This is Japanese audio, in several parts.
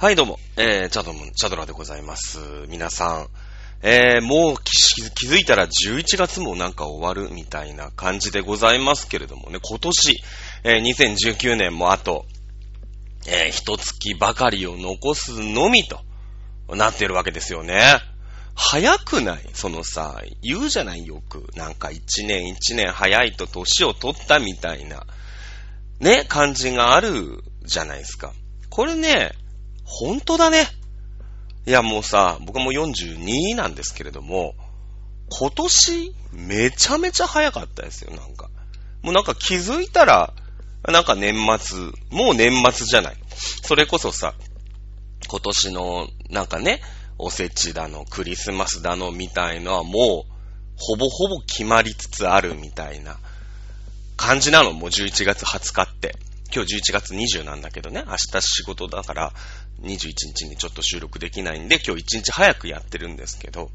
はい、どうも、えー、チャドム、チャドラでございます。皆さん、えー、もう気づいたら11月もなんか終わるみたいな感じでございますけれどもね、今年、えー、2019年もあと、えー、一月ばかりを残すのみとなってるわけですよね。早くない？そのさ、言うじゃないよく。なんか一年一年早いと年を取ったみたいな、ね、感じがあるじゃないですか。これね、本当だね。いやもうさ、僕も42なんですけれども、今年めちゃめちゃ早かったですよ、なんか。もうなんか気づいたら、なんか年末、もう年末じゃない。それこそさ、今年のなんかね、おせちだの、クリスマスだのみたいのはもう、ほぼほぼ決まりつつあるみたいな感じなの、もう11月20日って。今日11月20なんだけどね、明日仕事だから21日にちょっと収録できないんで、今日1日早くやってるんですけど、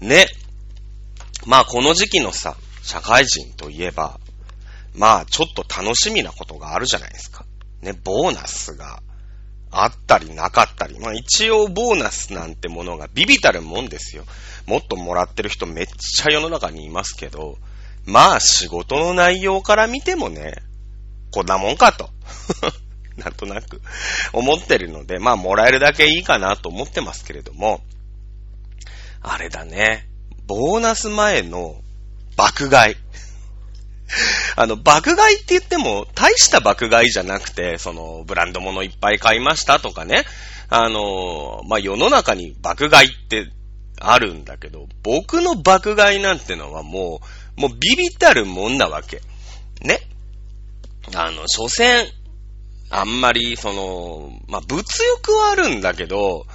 ね。まあこの時期のさ、社会人といえば、まあちょっと楽しみなことがあるじゃないですか。ね、ボーナスがあったりなかったり。まあ一応ボーナスなんてものがビビたるもんですよ。もっともらってる人めっちゃ世の中にいますけど、まあ仕事の内容から見てもね、こんなもんかと。なんとなく思ってるので、まあもらえるだけいいかなと思ってますけれども、あれだね。ボーナス前の爆買い。あの、爆買いって言っても、大した爆買いじゃなくて、その、ブランド物いっぱい買いましたとかね。あの、まあ、世の中に爆買いってあるんだけど、僕の爆買いなんてのはもう、もうビビったるもんなわけ。ね。あの、所詮、あんまり、その、まあ、物欲はあるんだけど、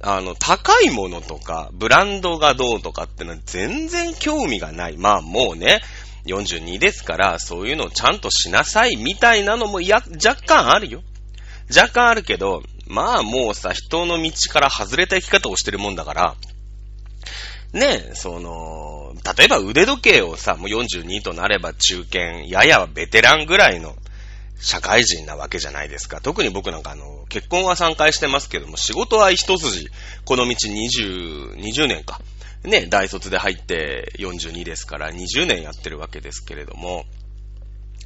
あの、高いものとか、ブランドがどうとかってのは全然興味がない。まあもうね、42ですから、そういうのをちゃんとしなさいみたいなのも、いや、若干あるよ。若干あるけど、まあもうさ、人の道から外れた生き方をしてるもんだから、ねえ、その、例えば腕時計をさ、もう42となれば中堅、ややベテランぐらいの社会人なわけじゃないですか。特に僕なんかあの、結婚は3回してますけども、仕事は一筋、この道20、20年か。ね、大卒で入って42ですから20年やってるわけですけれども、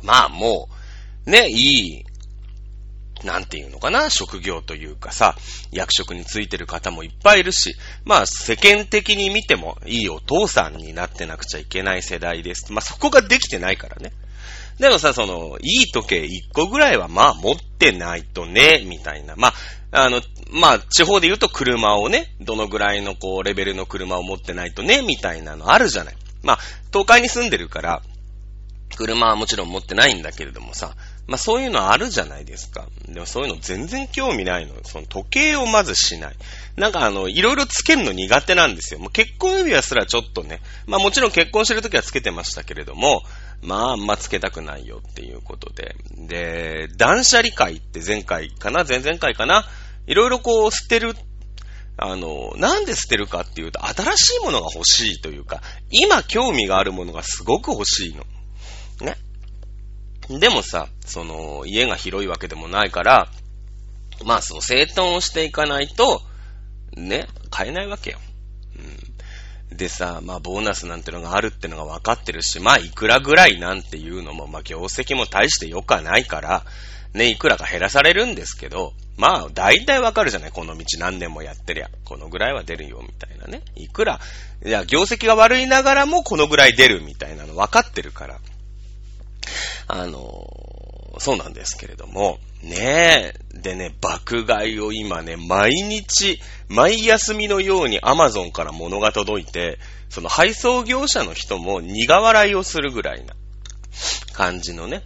まあもう、ね、いい、なんていうのかな、職業というかさ、役職についてる方もいっぱいいるし、まあ世間的に見てもいいお父さんになってなくちゃいけない世代です。まあそこができてないからね。でもさ、その、いい時計1個ぐらいはまあ持ってないとね、みたいな。まあ、あの、まあ、地方で言うと車をね、どのぐらいのこう、レベルの車を持ってないとね、みたいなのあるじゃない。まあ、東海に住んでるから、車はもちろん持ってないんだけれどもさ、まあそういうのあるじゃないですか。でもそういうの全然興味ないの。その時計をまずしない。なんかあの、いろいろつけるの苦手なんですよ。もう結婚指輪すらちょっとね、まあもちろん結婚してる時はつけてましたけれども、まああんまつけたくないよっていうことで。で、断捨離会って前回かな？前々回かな？いろいろこう捨てるあの、なんで捨てるかっていうと、新しいものが欲しいというか、今興味があるものがすごく欲しいの。ね。でもさ、その、家が広いわけでもないから、まあその整頓をしていかないと、ね、買えないわけよ。うん。でさ、まあボーナスなんてのがあるってのが分かってるし、まあいくらぐらいなんていうのも、まあ業績も大して良くはないから、ね、いくらか減らされるんですけど、まあ、大体わかるじゃないこの道何年もやってりゃ。このぐらいは出るよ、みたいなね。いくら、いや、業績が悪いながらもこのぐらい出るみたいなの分かってるから。あの、そうなんですけれども、ねえ。でね、爆買いを今ね、毎日、毎休みのように Amazon から物が届いて、その配送業者の人も苦笑いをするぐらいな感じのね、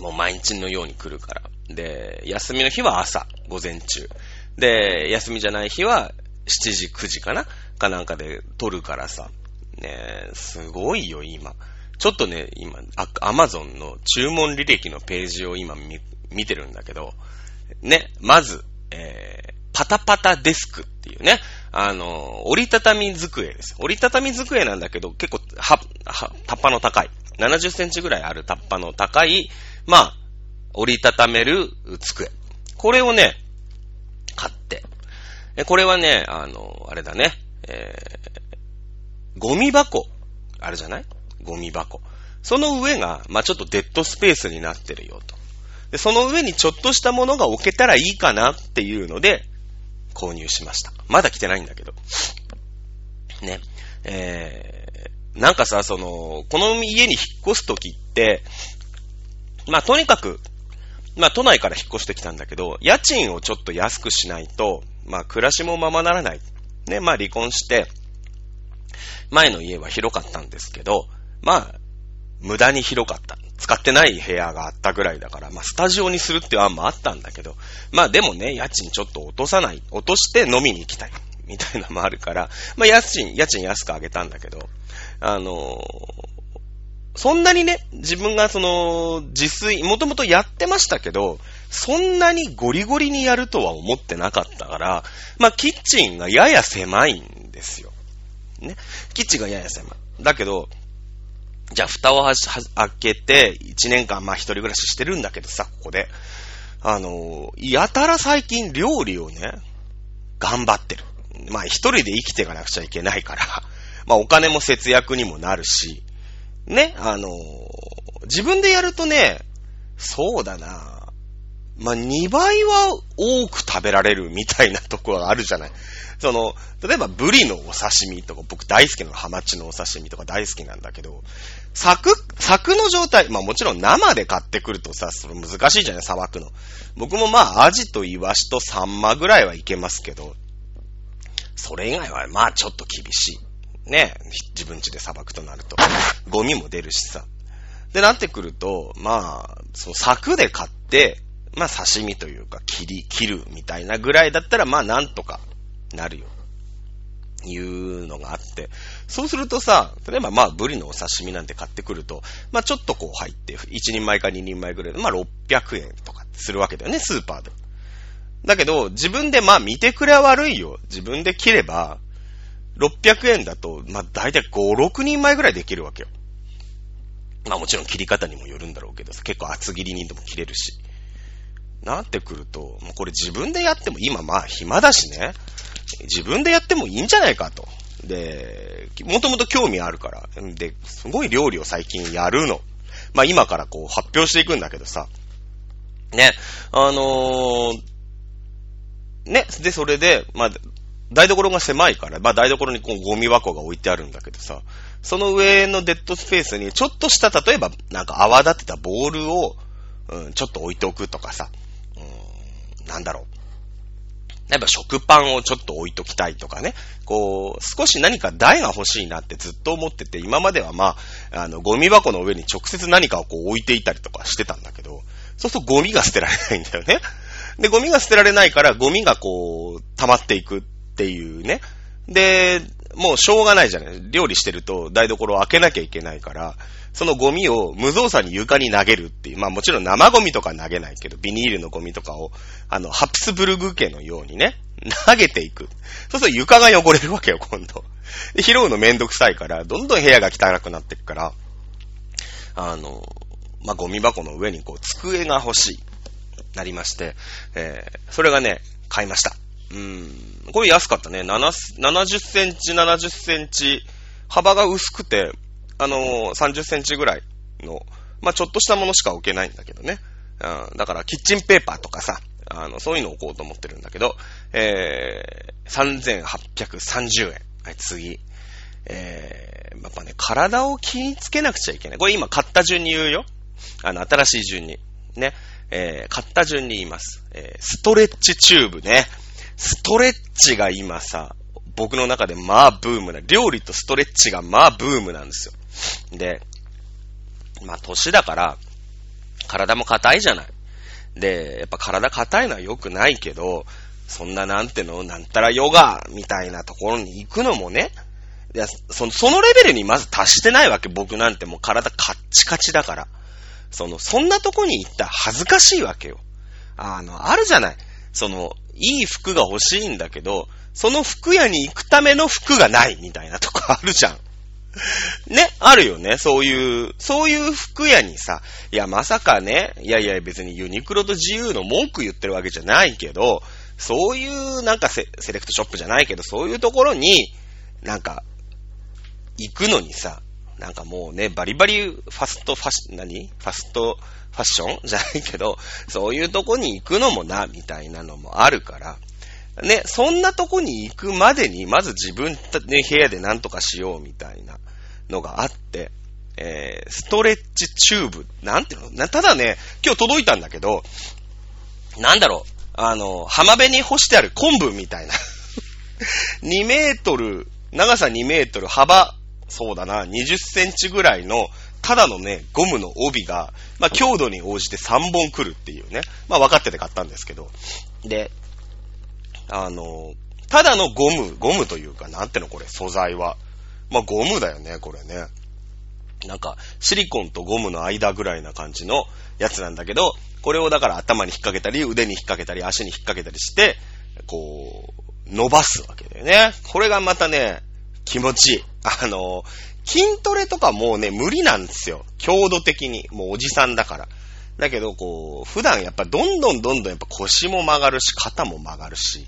もう毎日のように来るから。で、休みの日は朝、午前中。で、休みじゃない日は7時、9時かな？かなんかで撮るからさ。ねえすごいよ、今。ちょっとね、今、アマゾンの注文履歴のページを今見見てるんだけど、ね、まず、えー、パタパタデスクっていうね、あの、折りたたみ机です。折りたたみ机なんだけど、結構、は、は、タッパの高い。70センチぐらいあるタッパの高い、まあ、折りたためる机。これをね、買ってえ、これはね、あの、あれだね、えー、ゴミ箱、あるじゃない？ゴミ箱。その上が、まあ、ちょっとデッドスペースになってるよと。で、その上にちょっとしたものが置けたらいいかなっていうので、購入しました。まだ来てないんだけど。ね。えー、なんかさ、その、この家に引っ越すときって、まあ、とにかく、まあ、都内から引っ越してきたんだけど、家賃をちょっと安くしないと、まあ、暮らしもままならない。ね、まあ、離婚して、前の家は広かったんですけど、まあ、無駄に広かった。使ってない部屋があったぐらいだから、まあ、スタジオにするっていう案もあったんだけど、まあ、でもね、家賃ちょっと落とさない、落として飲みに行きたい。みたいなのもあるから、まあ、家賃、家賃安く上げたんだけど、あのー、そんなにね、自分がその、自炊、もともとやってましたけど、そんなにゴリゴリにやるとは思ってなかったから、まあ、キッチンがやや狭いんですよ。ね。キッチンがやや狭い。だけど、じゃあ、蓋をはし、開けて、1年間、まあ、一人暮らししてるんだけどさ、ここで。あの、やたら最近料理をね、頑張ってる。まあ、一人で生きていかなくちゃいけないから、まあ、お金も節約にもなるし、ね、あの、自分でやるとね、そうだな。まあ、2倍は多く食べられるみたいなところあるじゃない。その、例えばブリのお刺身とか、僕大好きなのハマチのお刺身とか大好きなんだけど、柵、柵の状態、まあもちろん生で買ってくるとさ、それ難しいじゃない、さばくの。僕もまあアジとイワシとサンマぐらいはいけますけど、それ以外はまあちょっと厳しい。ね、自分家でさばくとなると。ゴミも出るしさ。で、なってくると、まあ、その柵で買って、まあ刺身というか切り、切るみたいなぐらいだったらまあなんとかなるよ。いうのがあって。そうするとさ、例えばまあ、ブリのお刺身なんて買ってくると、まあちょっとこう入って、1人前か2人前ぐらいで、まあ600円とかするわけだよね、スーパーで。だけど、自分でまあ見てくれは悪いよ。自分で切れば、600円だと、まあ大体5、6人前ぐらいできるわけよ。まあもちろん切り方にもよるんだろうけどさ結構厚切りにでも切れるし。なってくると、もうこれ自分でやっても今まあ暇だしね。自分でやってもいいんじゃないかと。で、もともと興味あるから。で、すごい料理を最近やるの。まあ今からこう発表していくんだけどさ。ね、あのー、ね、で、それで、まあ、台所が狭いから、まあ台所にこうゴミ箱が置いてあるんだけどさ、その上のデッドスペースにちょっとした、例えばなんか泡立てたボールを、うん、ちょっと置いておくとかさ、うん、なんだろう。やっぱ食パンをちょっと置いときたいとかね。こう、少し何か台が欲しいなってずっと思ってて、今まではまあ、あの、ゴミ箱の上に直接何かをこう置いていたりとかしてたんだけど、そうするとゴミが捨てられないんだよね。で、ゴミが捨てられないから、ゴミがこう、溜まっていくっていうね。で、もうしょうがないじゃない。料理してると台所を開けなきゃいけないから、そのゴミを無造作に床に投げるっていう。まあもちろん生ゴミとか投げないけど、ビニールのゴミとかを、あの、ハプスブルグ家のようにね、投げていく。そうすると床が汚れるわけよ、今度。拾うのめんどくさいから、どんどん部屋が汚くなっていくから、あの、まあ、ゴミ箱の上にこう、机が欲しい。なりまして、えー、それがね、買いました。うん。これ安かったね。70センチ、70センチ、幅が薄くて、あのー、30センチぐらいの、まあ、ちょっとしたものしか置けないんだけどね。うん、だから、キッチンペーパーとかさ、あの、そういうの置こうと思ってるんだけど、えー、3830円。はい、次。えー、やっぱね、体を気につけなくちゃいけない。これ今買った順に言うよ。あの、新しい順に。ね。えー、買った順に言います。えー、ストレッチチューブね。ストレッチが今さ、僕の中でまあブームな、料理とストレッチがまあブームなんですよ。で、まあ年だから、体も硬いじゃない。で、やっぱ体硬いのは良くないけど、そんななんての、なんたらヨガみたいなところに行くのもね、いやそのそのレベルにまず達してないわけ、僕なんてもう体カッチカチだから。その、そんなとこに行ったら恥ずかしいわけよ。あの、あるじゃない。その、いい服が欲しいんだけど、その服屋に行くための服がないみたいなとこ あるじゃん。ね、あるよね。そういう、そういう服屋にさ、いや、まさかね、いやいや、別にユニクロと自由の文句言ってるわけじゃないけど、そういうなんかセセレクトショップじゃないけど、そういうところに、なんか、行くのにさ、なんかもうね、バリバリファストファッシ、何？ファストファッション？じゃないけど、そういうとこに行くのもな、みたいなのもあるから、ね、そんなとこに行くまでに、まず自分ね、部屋で何とかしようみたいなのがあって、えー、ストレッチチューブ、なんていうの？なただね、今日届いたんだけど、なんだろう、あの、浜辺に干してある昆布みたいな。2メートル、長さ2メートル、幅、そうだな、20センチぐらいの、ただのね、ゴムの帯が、まあ、強度に応じて3本来るっていうね。まあ、分かってて買ったんですけど。で、あの、ただのゴム、ゴムというか、なんてのこれ、素材は。まあ、ゴムだよね、これね。なんか、シリコンとゴムの間ぐらいな感じのやつなんだけど、これをだから頭に引っ掛けたり、腕に引っ掛けたり、足に引っ掛けたりして、こう、伸ばすわけだよね。これがまたね、気持ちいい。あの、筋トレとかもうね、無理なんですよ。強度的に。もうおじさんだから。だけど、こう、普段やっぱどんどんどんどんやっぱ腰も曲がるし、肩も曲がるし、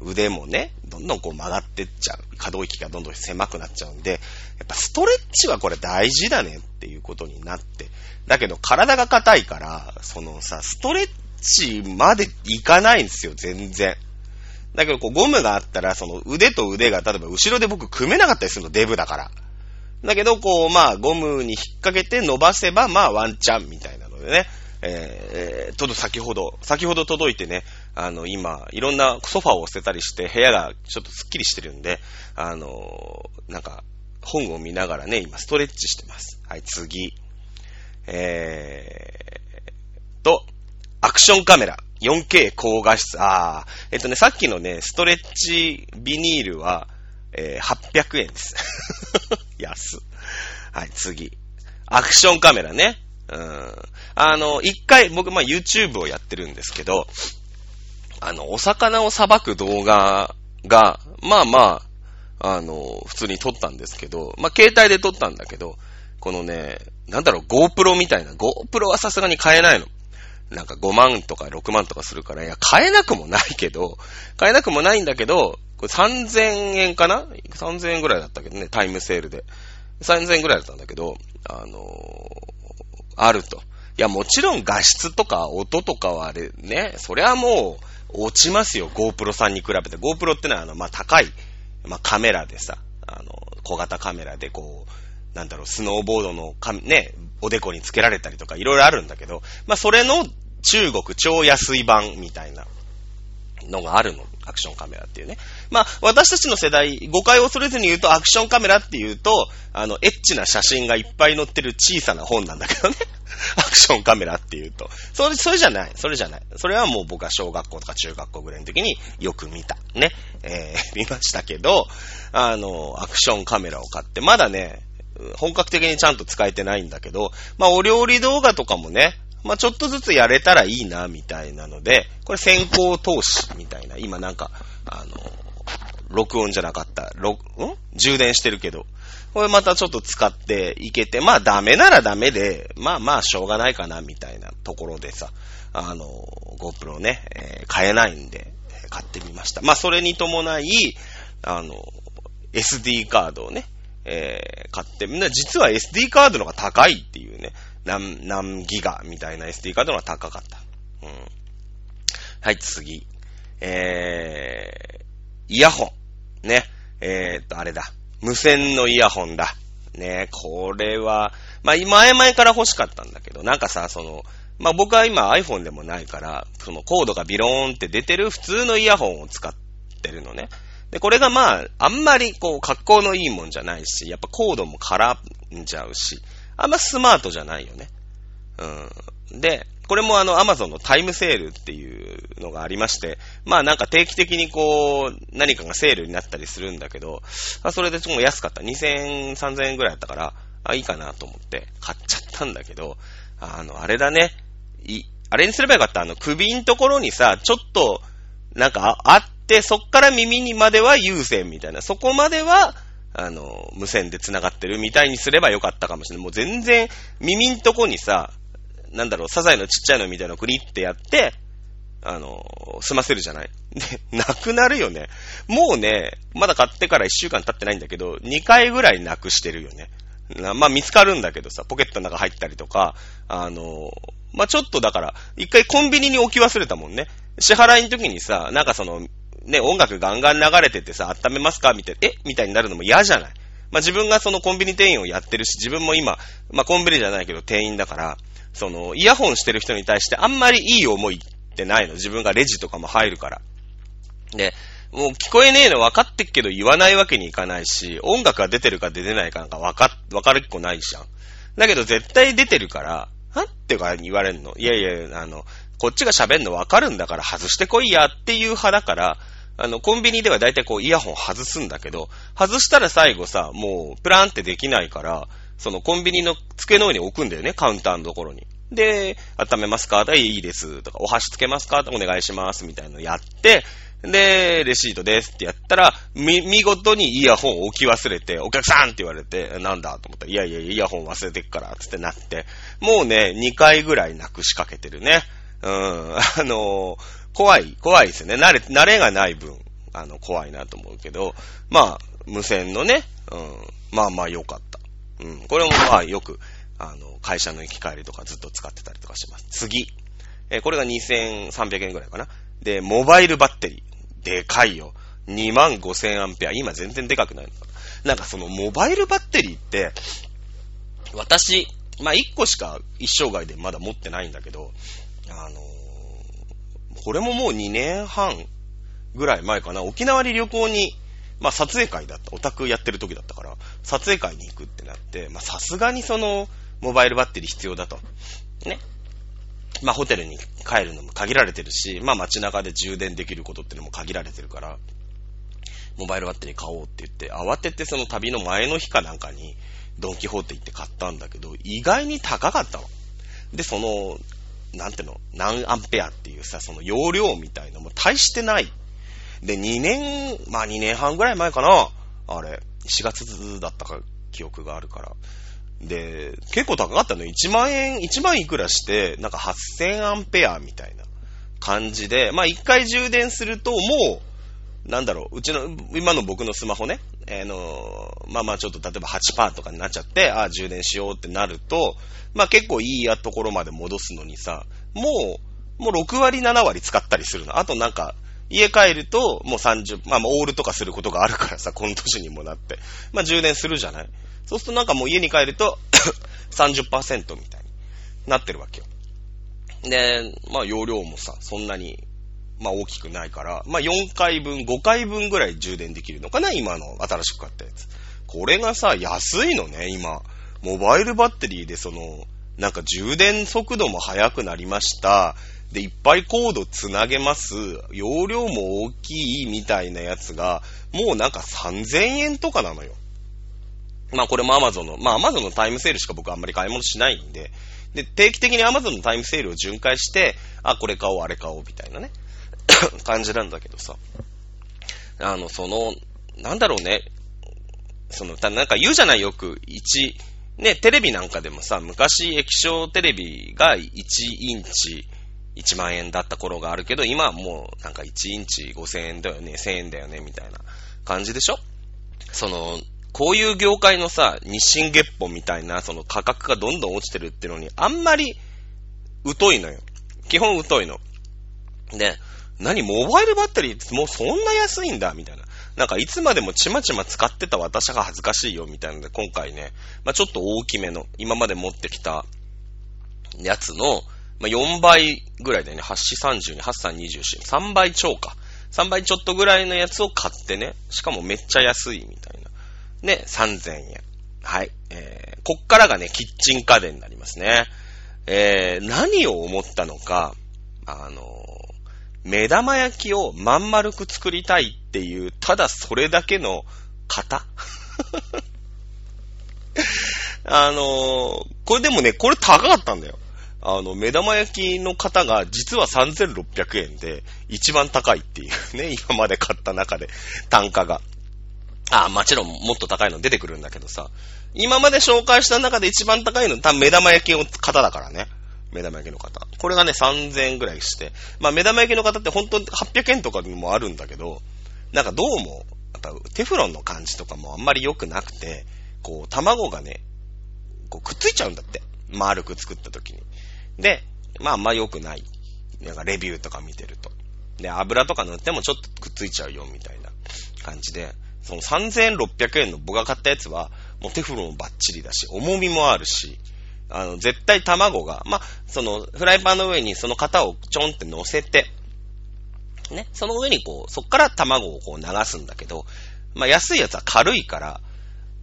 腕もね、どんどんこう曲がってっちゃう。可動域がどんどん狭くなっちゃうんで、やっぱストレッチはこれ大事だねっていうことになって。だけど体が硬いから、そのさ、ストレッチまでいかないんですよ、全然。だけどこうゴムがあったら、その腕と腕が例えば後ろで僕組めなかったりするの、デブだから。だけど、こう、まあ、ゴムに引っ掛けて伸ばせば、まあ、ワンチャンみたいなのでね。えー、ちょっと先ほど、先ほど届いてね、あの、今、いろんなソファーを捨てたりして、部屋がちょっとスッキリしてるんで、あのなんか、本を見ながらね、今、ストレッチしてます。はい、次。えー、と、アクションカメラ。4K 高画質。あー、えっとね、さっきのね、ストレッチビニールは、えー、800円です。安。はい、次。アクションカメラね。うん。あの、一回、僕、まあ、YouTube をやってるんですけど、あの、お魚をさばく動画が、まあまあ、あの、普通に撮ったんですけど、まあ、携帯で撮ったんだけど、このね、なんだろう、GoPro みたいな、GoPro はさすがに買えないの。なんか5万とか6万とかするから、いや、買えなくもないけど、買えなくもないんだけど、3000円かな ?3000 円ぐらいだったけどね、タイムセールで。3000円ぐらいだったんだけど、あのー、あると。いや、もちろん画質とか音とかはあれね、そりゃもう落ちますよ、GoPro さんに比べて。GoPro ってのはあの、まあ、高い、まあ、カメラでさ、あの、小型カメラでこう、なんだろう、スノーボードのか、ね、おでこにつけられたりとかいろいろあるんだけど、まあ、それの中国超安い版みたいなのがあるの。アクションカメラっていうね。まあ、私たちの世代、誤解を恐れずに言うと、アクションカメラっていうと、あの、エッチな写真がいっぱい載ってる小さな本なんだけどね。アクションカメラっていうと。それ、それじゃない。それじゃない。それはもう僕は小学校とか中学校ぐらいの時によく見た。ね。えー、見ましたけど、あの、アクションカメラを買って、まだね、本格的にちゃんと使えてないんだけど、まあ、お料理動画とかもね、まあ、ちょっとずつやれたらいいな、みたいなので、これ先行投資みたいな、今なんか、あの、録音じゃなかった、録、ん？充電してるけど、これまたちょっと使っていけて、まあダメならダメで、まあまあしょうがないかな、みたいなところでさ、あの、GoPro ね、えー、買えないんで、買ってみました。まあそれに伴い、あの、SD カードをね、えー、買って、みんな実は SD カードの方が高いっていうね、何、何ギガみたいな SD カードが高かった。うん。はい、次。えー、イヤホン。ね。えー、っと、あれだ。無線のイヤホンだ。ね、これは、まあ、前々から欲しかったんだけど、なんかさ、その、まあ、僕は今 iPhone でもないから、そのコードがビローンって出てる普通のイヤホンを使ってるのね。で、これがまあ、あんまりこう、格好のいいもんじゃないし、やっぱコードも絡んじゃうし、あんまスマートじゃないよね。うん。で、これもあの、アマゾンのタイムセールっていうのがありまして、まあなんか定期的にこう、何かがセールになったりするんだけど、あそれでちょっと安かった。2000円、3000円ぐらいだったから、あ、いいかなと思って買っちゃったんだけど、あの、あれだね。い、あれにすればよかった。あの、首んところにさ、ちょっと、なんかあって、そっから耳にまでは有線みたいな。そこまでは、あの、無線で繋がってるみたいにすればよかったかもしれない。もう全然、耳んとこにさ、なんだろう、サザエのちっちゃいのみたいなのをクリってやって、あの、済ませるじゃない。で、なくなるよね。もうね、まだ買ってから1週間経ってないんだけど、2回ぐらいなくしてるよね。まあ見つかるんだけどさ、ポケットの中入ったりとか、あの、まあちょっとだから、一回コンビニに置き忘れたもんね。支払いの時にさ、なんかその、ね、音楽ガンガン流れててさ、温めますか？みたいな、え？みたいになるのも嫌じゃない？まあ自分がそのコンビニ店員をやってるし、自分も今、まあコンビニじゃないけど店員だから、その、イヤホンしてる人に対してあんまりいい思いってないの。自分がレジとかも入るから。で、もう聞こえねえの分かってっけど言わないわけにいかないし、音楽が出てるか出てないかなんか分か、分かるっこないじゃん。だけど絶対出てるから、はってか言われんの。いやいや、あの、こっちが喋んの分かるんだから外してこいやっていう派だから、あの、コンビニでは大体こうイヤホン外すんだけど、外したら最後さ、もうプランってできないから、そのコンビニの机の上に置くんだよね、カウンターのところに。で、温めますか？いいです。とか、お箸つけますか？お願いします。みたいなのやって、で、レシートですってやったら、み、見事にイヤホン置き忘れて、お客さんって言われて、なんだ？と思ったら、いやいや、イヤホン忘れてっから、つってなって、もうね、2回ぐらいなくしかけてるね。うん、あのー、怖い、怖いですよね。慣れ、慣れがない分、あの、怖いなと思うけど、まあ、無線のね、うん、まあまあ良かった。うん、これもまあよく、あの、会社の行き帰りとかずっと使ってたりとかします。次。え、これが2300円ぐらいかな。で、モバイルバッテリー。でかいよ。25000アンペア。今全然でかくないのかな。なんかそのモバイルバッテリーって、私、まあ、1個しか一生涯でまだ持ってないんだけど、あのー、これももう2年半ぐらい前かな。沖縄に旅行に、まあ、撮影会だった。オタクやってる時だったから、撮影会に行くってなって、まあ、さすがにその、モバイルバッテリー必要だと。ね。まあホテルに帰るのも限られてるし、まあ街中で充電できることってのも限られてるから、モバイルバッテリー買おうって言って、慌ててその旅の前の日かなんかに、ドンキホーテ行って買ったんだけど、意外に高かったの。で、その、なんていうの、何アンペアっていうさ、その容量みたいなのも大してない。で、2年、まあ2年半ぐらい前かな。あれ、4月だったか記憶があるから。で、結構高かったの。1万円、1万いくらして、なんか8000アンペアみたいな感じで、まあ1回充電するともう、なんだろう、うちの、今の僕のスマホね、え、の、まあまあちょっと例えば8%とかになっちゃって、ああ、充電しようってなると、まあ結構いいやところまで戻すのにさ、もう、もう6割、7割使ったりするの。あとなんか、家帰ると、もう30、まあオールとかすることがあるからさ、この年にもなって。まあ充電するじゃないそうするとなんかもう家に帰ると 30%みたいになってるわけよ。で、まあ容量もさ、そんなに、まあ大きくないから、まあ4回分、5回分ぐらい充電できるのかな今の新しく買ったやつ。これがさ、安いのね、今。モバイルバッテリーでその、なんか充電速度も速くなりました。で、いっぱいコードつなげます。容量も大きいみたいなやつが、もうなんか3000円とかなのよ。まあこれも Amazon の、まあ Amazon のタイムセールしか僕あんまり買い物しないんで、で、定期的に Amazon のタイムセールを巡回して、あ、これ買おう、あれ買おう、みたいなね、感じなんだけどさ。あの、その、なんだろうね、その、なんか言うじゃないよく、1、ね、テレビなんかでもさ、昔液晶テレビが1インチ1万円だった頃があるけど、今はもうなんか1インチ5000円だよね、1000円だよね、みたいな感じでしょ？その、こういう業界のさ、日進月歩みたいな、その価格がどんどん落ちてるってのに、あんまり疎いのよ。基本疎いの。で、何モバイルバッテリーもうそんな安いんだみたいな。なんかいつまでもちまちま使ってた私が恥ずかしいよみたいなので、今回ね、まあ、ちょっと大きめの、今まで持ってきたやつの、まあ、4倍ぐらいだよね。8四32、8三24。3倍超か。3倍ちょっとぐらいのやつを買ってね。しかもめっちゃ安いみたいな。ね、3000円。はい。えー、こっからがね、キッチン家電になりますね。えー、何を思ったのか、あの、目玉焼きをまん丸く作りたいっていう、ただそれだけの型 あのー、これでもね、これ高かったんだよ。あの、目玉焼きの型が実は3600円で一番高いっていうね、今まで買った中で単価が。あ、もちろんもっと高いの出てくるんだけどさ、今まで紹介した中で一番高いの多分目玉焼きの型だからね。目玉焼きの型。これがね、3000円ぐらいして、まあ目玉焼きの型って本当800円とかにもあるんだけど、なんかどうも、やっぱテフロンの感じとかもあんまり良くなくて、こう、卵がね、こうくっついちゃうんだって。丸く作った時に。で、まああんま良くない。なんかレビューとか見てると。で、油とか塗ってもちょっとくっついちゃうよ、みたいな感じで、その3600円の僕が買ったやつは、もうテフロンバッチリだし、重みもあるし、あの、絶対卵が、まあ、その、フライパンの上にその型をちょんって乗せて、ね、その上にこう、そっから卵をこう流すんだけど、まあ、安いやつは軽いから、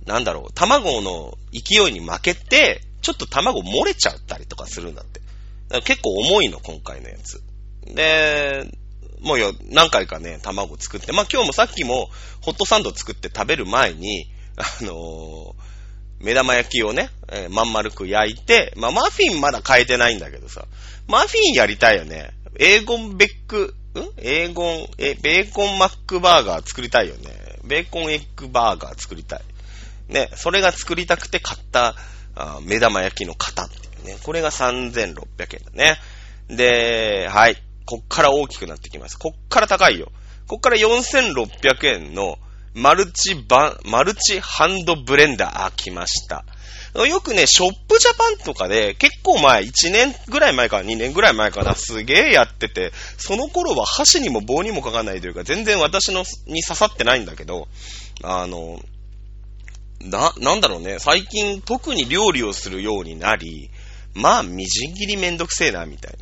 なんだろう、卵の勢いに負けて、ちょっと卵漏れちゃったりとかするんだって。結構重いの、今回のやつ。で、もうよ、何回かね、卵作って、まあ今日もさっきも、ホットサンド作って食べる前に、あのー、目玉焼きをね、えー、まん丸く焼いて、まあマフィンまだ変えてないんだけどさ、マフィンやりたいよね。エーゴンベック、ん？エーゴン、え、ベーコンマックバーガー作りたいよね。ベーコンエッグバーガー作りたい。ね、それが作りたくて買ったあ目玉焼きの型っていうね。これが3600円だね。で、はい。こっから大きくなってきます。こっから高いよ。こっから4600円のマルチバン、マルチハンドブレンダー、あ来ました。よくね、ショップジャパンとかで、結構前、1年ぐらい前か2年ぐらい前かな、すげえやってて、その頃は箸にも棒にもかかんないというか、全然私のに刺さってないんだけど、あの、な、なんだろうね、最近特に料理をするようになり、まあ、みじん切りめんどくせえな、みたいな。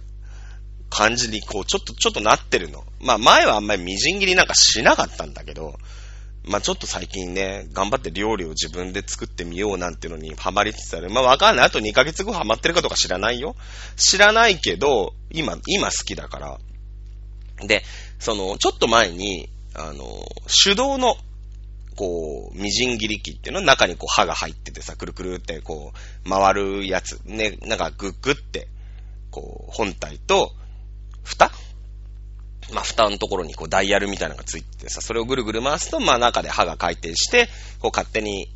感じに、こう、ちょっと、ちょっとなってるの。まあ、前はあんまりみじん切りなんかしなかったんだけど、まあ、ちょっと最近ね、頑張って料理を自分で作ってみようなんていうのにハマりつつある。まあ、わかんない。あと2ヶ月後ハマってるかどうか知らないよ。知らないけど、今、今好きだから。で、その、ちょっと前に、あの、手動の、こう、みじん切り器っていうの？中にこう刃が入っててさ、くるくるってこう、回るやつ。ね、なんかグッグって、こう、本体と、蓋？まあ、蓋のところにこうダイヤルみたいなのがついてさ、それをぐるぐる回すと、まあ中で刃が回転して、こう勝手に、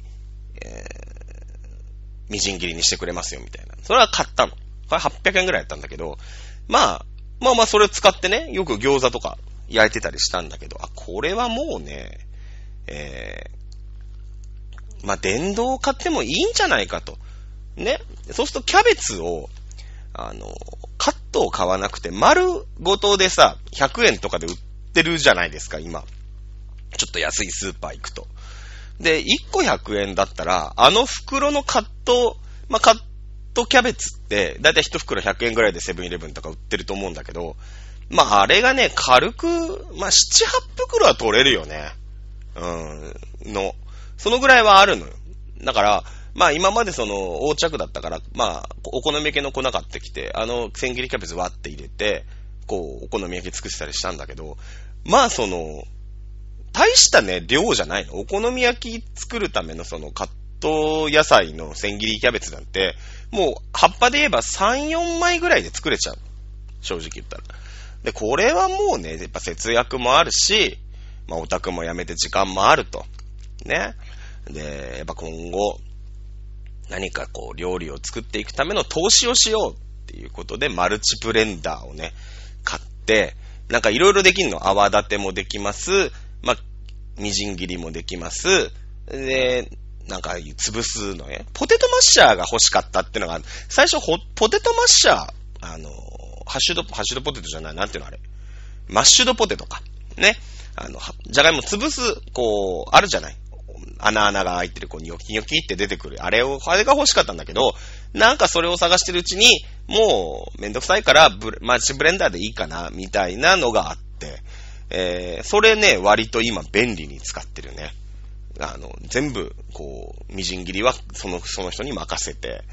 えー、みじん切りにしてくれますよみたいな。それは買ったの。これ800円ぐらいやったんだけど、まあ、まあまあそれを使ってね、よく餃子とか焼いてたりしたんだけど、あ、これはもうね、えー、まあ電動買ってもいいんじゃないかと。ね。そうするとキャベツを、あの、カットを買わなくて、丸ごとでさ、100円とかで売ってるじゃないですか、今。ちょっと安いスーパー行くと。で、1個100円だったら、あの袋のカット、まあ、カットキャベツって、だいたい1袋100円ぐらいでセブンイレブンとか売ってると思うんだけど、まあ、あれがね、軽く、まあ、7、8袋は取れるよね。うん、の。そのぐらいはあるのよ。だから、まあ今までその横着だったから、まあお好み焼きの粉買ってきて、あの千切りキャベツ割って入れて、こうお好み焼き作ったりしたんだけど、まあその、大したね、量じゃないの。お好み焼き作るためのそのカット野菜の千切りキャベツなんて、もう葉っぱで言えば3、4枚ぐらいで作れちゃう。正直言ったら。で、これはもうね、やっぱ節約もあるし、まあオタクもやめて時間もあると。ね。で、やっぱ今後、何かこう料理を作っていくための投資をしようっていうことでマルチブレンダーをね、買って、なんかいろいろできるの。泡立てもできます。まあ、みじん切りもできます。で、なんか潰すのね。ポテトマッシャーが欲しかったってのが、最初ポテトマッシャー、あの、ハッシュド、ハッシュドポテトじゃない、なんていうのあれ。マッシュドポテトか。ね。あの、じゃがいも潰す、こう、あるじゃない。穴穴が開いてる、こう、ニョキニョキって出てくる。あれを、あれが欲しかったんだけど、なんかそれを探してるうちに、もう、めんどくさいから、ブマッチブレンダーでいいかな、みたいなのがあって、えー、それね、割と今便利に使ってるね。あの、全部、こう、みじん切りは、その、その人に任せて、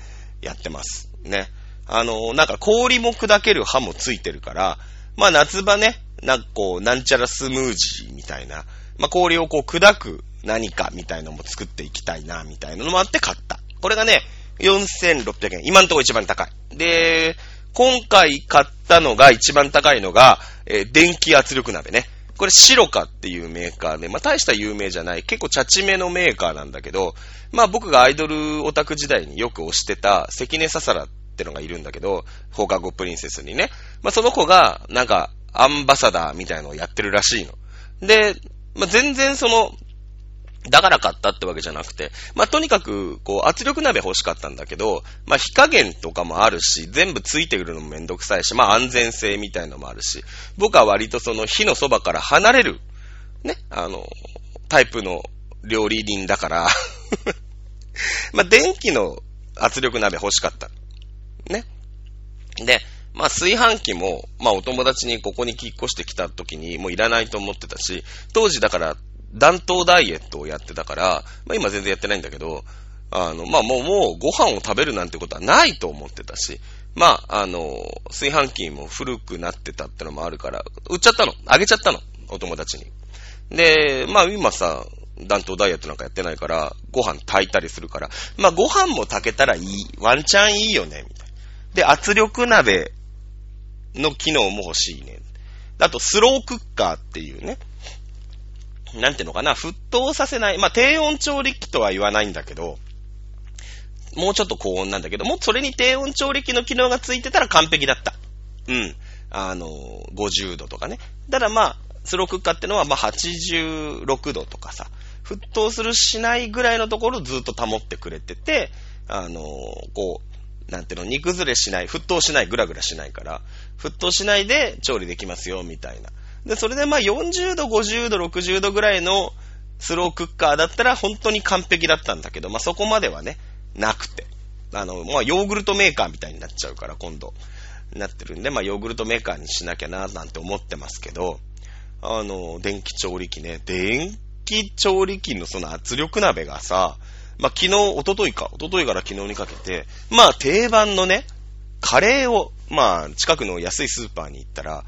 やってます。ね。あの、なんか氷も砕ける刃もついてるから、まあ夏場ね、なんかこう、なんちゃらスムージーみたいな、まあ氷をこう砕く何かみたいのも作っていきたいな、みたいなのもあって買った。これがね、4600円。今んとこ一番高い。で、今回買ったのが一番高いのが、えー、電気圧力鍋ね。これ、シロカっていうメーカーで、まあ、大した有名じゃない、結構チャチめのメーカーなんだけど、まあ、僕がアイドルオタク時代によく推してた、関根ササラってのがいるんだけど、放課後プリンセスにね。まあ、その子が、なんか、アンバサダーみたいなのをやってるらしいの。で、まあ、全然その、だから買ったってわけじゃなくて、まあ、とにかく、こう、圧力鍋欲しかったんだけど、まあ、火加減とかもあるし、全部ついてくるのもめんどくさいし、まあ、安全性みたいのもあるし、僕は割とその火のそばから離れる、ね、あの、タイプの料理人だから ま、電気の圧力鍋欲しかった。ね。で、まあ、炊飯器も、まあ、お友達にここに引っ越してきた時にもういらないと思ってたし、当時だから、暖冬ダイエットをやってたから、まあ、今全然やってないんだけど、あの、まあ、もう、もうご飯を食べるなんてことはないと思ってたし、まあ、あの、炊飯器も古くなってたってのもあるから、売っちゃったの。あげちゃったの。お友達に。で、まあ今さ、暖冬ダイエットなんかやってないから、ご飯炊いたりするから、まあご飯も炊けたらいい。ワンチャンいいよね、みたいな。で、圧力鍋の機能も欲しいね。あと、スロークッカーっていうね。なんていうのかな、沸騰させない。まあ、低温調理器とは言わないんだけど、もうちょっと高温なんだけども、それに低温調理器の機能がついてたら完璧だった。うん。あの、50度とかね。ただまあ、スロークッカーってのはまあ86度とかさ、沸騰するしないぐらいのところをずっと保ってくれてて、あの、こう、なんていうの、煮崩れしない、沸騰しない、ぐらぐらしないから、沸騰しないで調理できますよ、みたいな。で、それでまあ40度、50度、60度ぐらいのスロークッカーだったら本当に完璧だったんだけど、まあそこまではね、なくて。あの、まあヨーグルトメーカーみたいになっちゃうから、今度。なってるんで、まあヨーグルトメーカーにしなきゃな、なんて思ってますけど、あの、電気調理器ね。電気調理器のその圧力鍋がさ、まあ、昨日、おとといか、おとといから昨日にかけて、まあ、定番のね、カレーを、まあ、近くの安いスーパーに行ったら、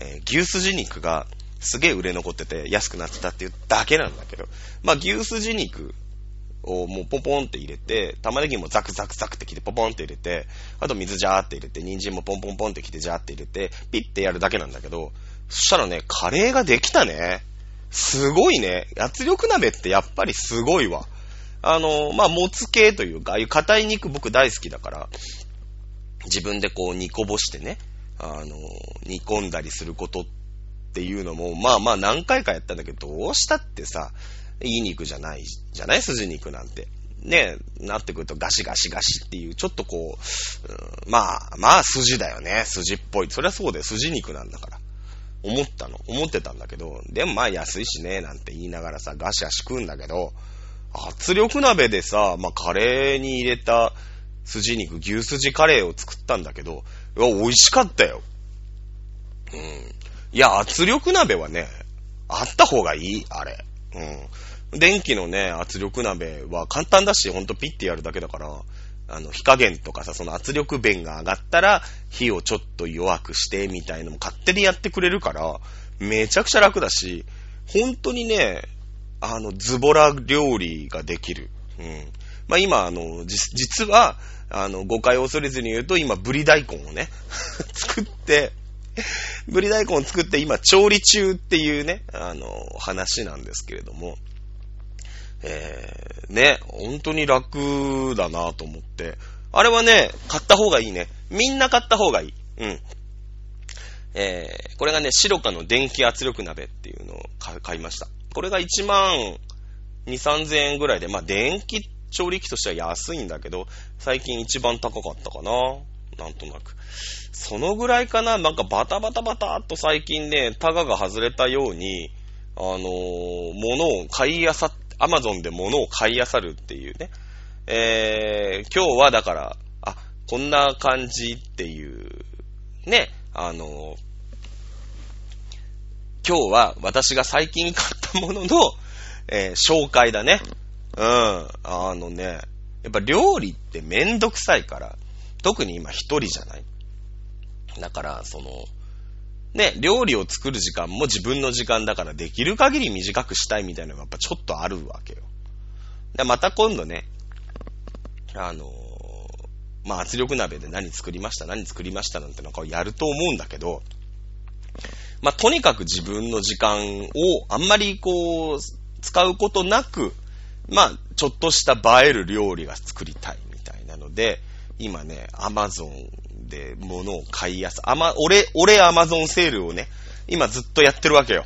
えー、牛すじ肉がすげえ売れ残ってて安くなってたっていうだけなんだけど、まあ、牛すじ肉をもうポポンって入れて、玉ねぎもザクザクザクってきてポポンって入れて、あと水ジャーって入れて、人参もポンポンポンってきてジャーって入れて、ピッてやるだけなんだけど、そしたらね、カレーができたね。すごいね。圧力鍋ってやっぱりすごいわ。あの、まあ、もつ系というか、ああいう硬い肉僕大好きだから、自分でこう煮こぼしてね、あの、煮込んだりすることっていうのも、まあまあ何回かやったんだけど、どうしたってさ、いい肉じゃないじゃない筋肉なんて。ね、なってくるとガシガシガシっていう、ちょっとこう、うん、まあ、まあ筋だよね。筋っぽい。そりゃそうだよ。筋肉なんだから。思ったの。思ってたんだけど、でもまあ安いしね、なんて言いながらさ、ガシガシ食うんだけど、圧力鍋でさ、まあカレーに入れた筋肉、牛すじカレーを作ったんだけど、いや、美味しかったよ。うん。いや、圧力鍋はね、あった方がいい、あれ。うん。電気のね、圧力鍋は簡単だし、ほんとピッてやるだけだから、あの、火加減とかさ、その圧力弁が上がったら、火をちょっと弱くして、みたいのも勝手にやってくれるから、めちゃくちゃ楽だし、本当にね、あの、ズボラ料理ができる。うん。まあ、今、あの、実は、あの、誤解を恐れずに言うと、今、ブリ大根をね、作って、ブリ大根を作って今、調理中っていうね、あの、話なんですけれども、えー、ね、本当に楽だなと思って。あれはね、買った方がいいね。みんな買った方がいい。うん。えー、これがね、白カの電気圧力鍋っていうのを買いました。これが1万2、3000円ぐらいで、まあ電気って調理器としては安いんだけど、最近一番高かったかな。なんとなく。そのぐらいかな、なんかバタバタバタっと最近ね、タガが外れたように、あのー、物を買い漁っアマゾンで物を買い漁るっていうね。えー、今日はだから、あ、こんな感じっていう、ね、あの、今日は私が最近買ったものの、えー、紹介だね。うん。あのね、やっぱ料理ってめんどくさいから、特に今一人じゃない？だから、その、ね、料理を作る時間も自分の時間だからできる限り短くしたいみたいなのがやっぱちょっとあるわけよ。で、また今度ね、あのー、まあ、圧力鍋で何作りました、何作りましたなんてのをやると思うんだけど、まあ、とにかく自分の時間をあんまりこう、使うことなく、まあ、ちょっとした映える料理が作りたいみたいなので、今ね、アマゾンで物を買いやす、あま、俺、俺アマゾンセールをね、今ずっとやってるわけよ。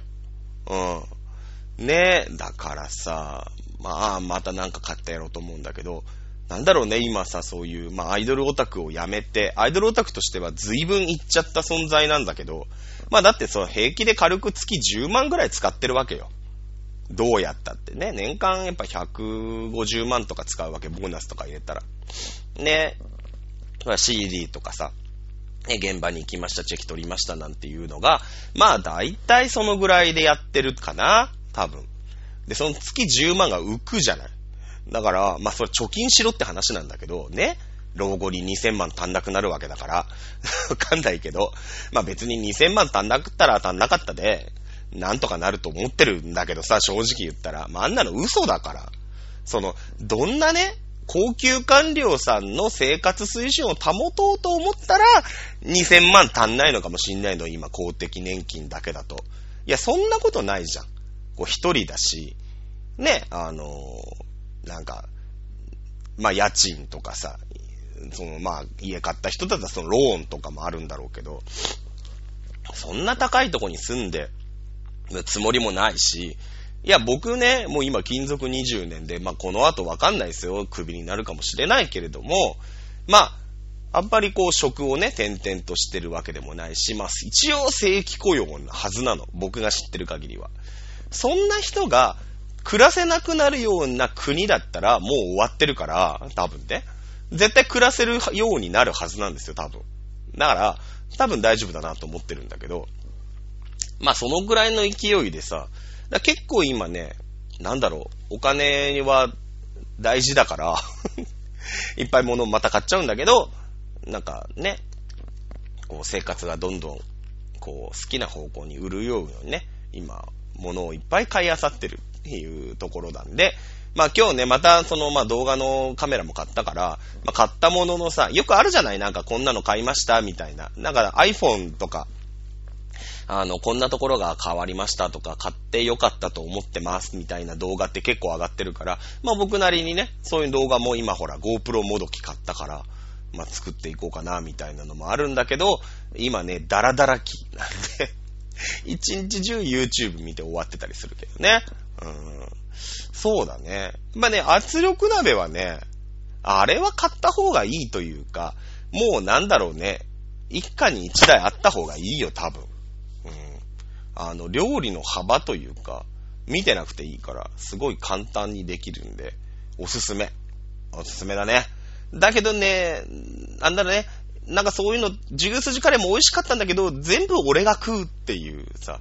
うん。ねえだからさ、まあ、またなんか買ってやろうと思うんだけど、なんだろうね、今さ、そういう、まあ、アイドルオタクをやめて、アイドルオタクとしては随分いっちゃった存在なんだけど、まあ、だってその平気で軽く月10万ぐらい使ってるわけよ。どうやったってね、年間やっぱ150万とか使うわけ、ボーナスとか入れたら。ね、まあ、CD とかさ、ね、現場に行きました、チェキ取りましたなんていうのが、まあ大体そのぐらいでやってるかな、多分。で、その月10万が浮くじゃない。だから、まあそれ貯金しろって話なんだけど、ね。老後に2000万足んなくなるわけだから、わかんないけど、まあ別に2000万足んなくったら足んなかったで、なんとかなると思ってるんだけどさ、正直言ったら。まああんなの嘘だから。その、どんなね、高級官僚さんの生活水準を保とうと思ったら、2000万足んないのかもしんないの、今、公的年金だけだと。いや、そんなことないじゃん。こう、一人だし、ね、あのー、なんか、まあ、家賃とかさ、その、まあ、家買った人だったらそのローンとかもあるんだろうけど、そんな高いとこに住んで、つもりもないし、いや、僕ね、もう今勤続20年で、まあ、この後わかんないですよ。クビになるかもしれないけれども、まあ、あんまりこう職をね、転々としてるわけでもないし、まあ、一応正規雇用なはずなの。僕が知ってる限りは。そんな人が暮らせなくなるような国だったらもう終わってるから、多分ね。絶対暮らせるようになるはずなんですよ、多分。だから、多分大丈夫だなと思ってるんだけど、まあそのぐらいの勢いでさ、結構今ね、なんだろう、お金は大事だから いっぱい物をまた買っちゃうんだけど、なんかね、こう生活がどんどん、こう好きな方向に売るようにね、今、物をいっぱい買い漁ってるっていうところなんで、まあ今日ね、またそのまあ動画のカメラも買ったから、まあ買ったもののさ、よくあるじゃないなんかこんなの買いましたみたいな。なんか iPhone とか、あの、こんなところが変わりましたとか、買ってよかったと思ってますみたいな動画って結構上がってるから、まあ僕なりにね、そういう動画も今ほら GoPro もどき買ったから、まあ作っていこうかなみたいなのもあるんだけど、今ね、ダラダラ期なんで一日中 YouTube 見て終わってたりするけどね。うん。そうだね。まあね、圧力鍋はね、あれは買った方がいいというか、もうなんだろうね、一家に一台あった方がいいよ、多分。あの、料理の幅というか、見てなくていいから、すごい簡単にできるんで、おすすめ。おすすめだね。だけどね、なんだろうね、なんかそういうの、ジュースジカレーも美味しかったんだけど、全部俺が食うっていうさ、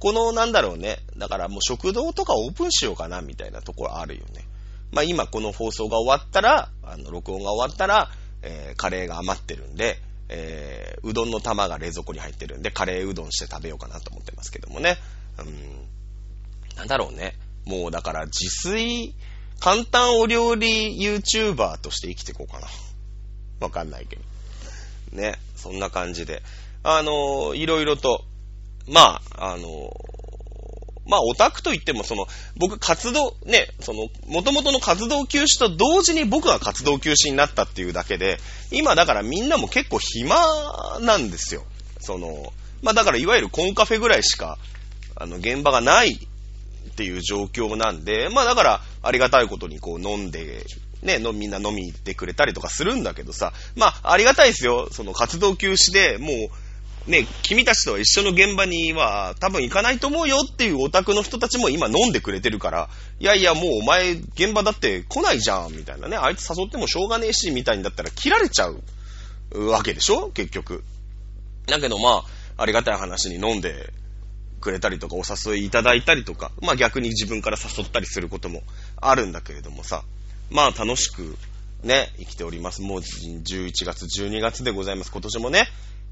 このなんだろうね、だからもう食堂とかオープンしようかなみたいなところあるよね。まあ今この放送が終わったら、あの、録音が終わったら、えー、カレーが余ってるんで、えー、うどんの玉が冷蔵庫に入ってるんで、カレーうどんして食べようかなと思ってますけどもね。うん。なんだろうね。もうだから自炊、簡単お料理 YouTuber として生きていこうかな。わかんないけど。ね。そんな感じで。あのいろいろと、まあ、あのまあ、オタクといっても、その、僕、活動、ね、その、元々の活動休止と同時に僕が活動休止になったっていうだけで、今だからみんなも結構暇なんですよ。その、まあ、だからいわゆるコンカフェぐらいしか、あの、現場がないっていう状況なんで、まあ、だからありがたいことにこう飲んで、ね、のみんな飲み行ってくれたりとかするんだけどさ、まあ、ありがたいですよ。その活動休止でもう、ね、君たちとは一緒の現場には多分行かないと思うよっていうオタクの人たちも今飲んでくれてるから、いやいやもうお前現場だって来ないじゃん、みたいなね、あいつ誘ってもしょうがねえし、みたいにだったら切られちゃうわけでしょ？結局。だけどまあ、ありがたい話に飲んでくれたりとかお誘いいただいたりとか、まあ逆に自分から誘ったりすることもあるんだけれどもさ、まあ楽しくね、生きております。もう11月、12月でございます。今年もね、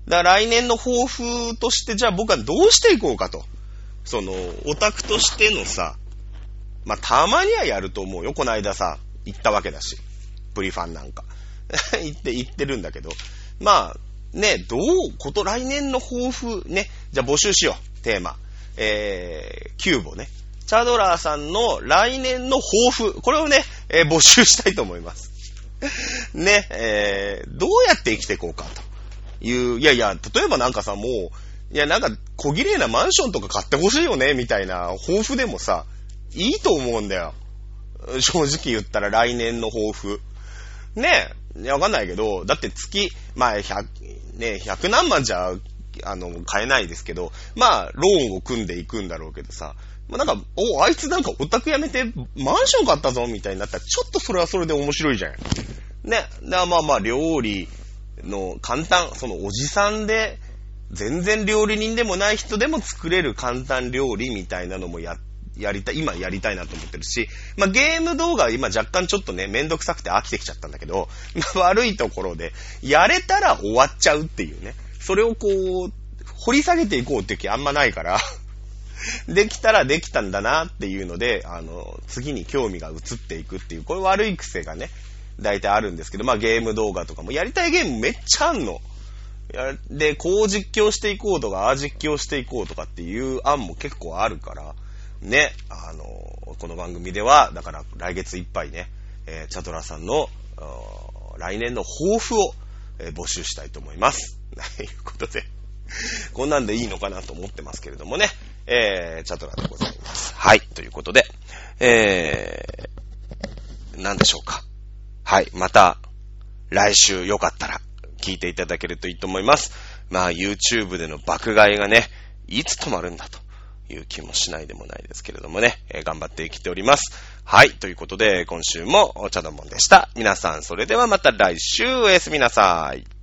だから来年の抱負として、じゃあ僕はどうしていこうかと。その、オタクとしてのさ、まあ、たまにはやると思うよ。この間さ、行ったわけだし。プリファンなんか。行って、行ってるんだけど。まあ、ね、どう、こと、来年の抱負、ね。じゃあ募集しよう。テーマ。えー、キューボね。チャドラーさんの来年の抱負。これをね、えー、募集したいと思います。ね、えー、どうやって生きていこうかという、いやいや、例えばなんかさ、もう、いやなんか小綺麗なマンションとか買ってほしいよね、みたいな抱負でもさ、いいと思うんだよ。正直言ったら来年の抱負。ねえ、わかんないけど、だって月、まあ、100、ね、100何万じゃ、あの、買えないですけど、まあ、ローンを組んでいくんだろうけどさ、まあ、なんか、お、あいつなんかオタク辞めてマンション買ったぞみたいになったら、ちょっとそれはそれで面白いじゃん。ね。だまあまあ、料理の簡単、そのおじさんで、全然料理人でもない人でも作れる簡単料理みたいなのもや、やりたい、今やりたいなと思ってるし、まあゲーム動画は今若干ちょっとね、めんどくさくて飽きてきちゃったんだけど、まあ、悪いところで、やれたら終わっちゃうっていうね。それをこう、掘り下げていこうって気あんまないから できたらできたんだなっていうので、あの、次に興味が移っていくっていう、これ悪い癖がね、大体あるんですけど、まあゲーム動画とかもやりたいゲームめっちゃあんの。で、こう実況していこうとか、ああ実況していこうとかっていう案も結構あるから、ね、あの、この番組では、だから来月いっぱいね、えー、チャドラさんの、来年の抱負を、えー、募集したいと思います。ということで、こんなんでいいのかなと思ってますけれどもね。えー、チャトラでございます。はい。ということで、えー、何でしょうか。はい。また、来週よかったら、聞いていただけるといいと思います。まあ、YouTube での爆買いがね、いつ止まるんだという気もしないでもないですけれどもね、えー、頑張って生きております。はい。ということで、今週もお茶のもんでした。皆さん、それではまた来週おやすみなさい。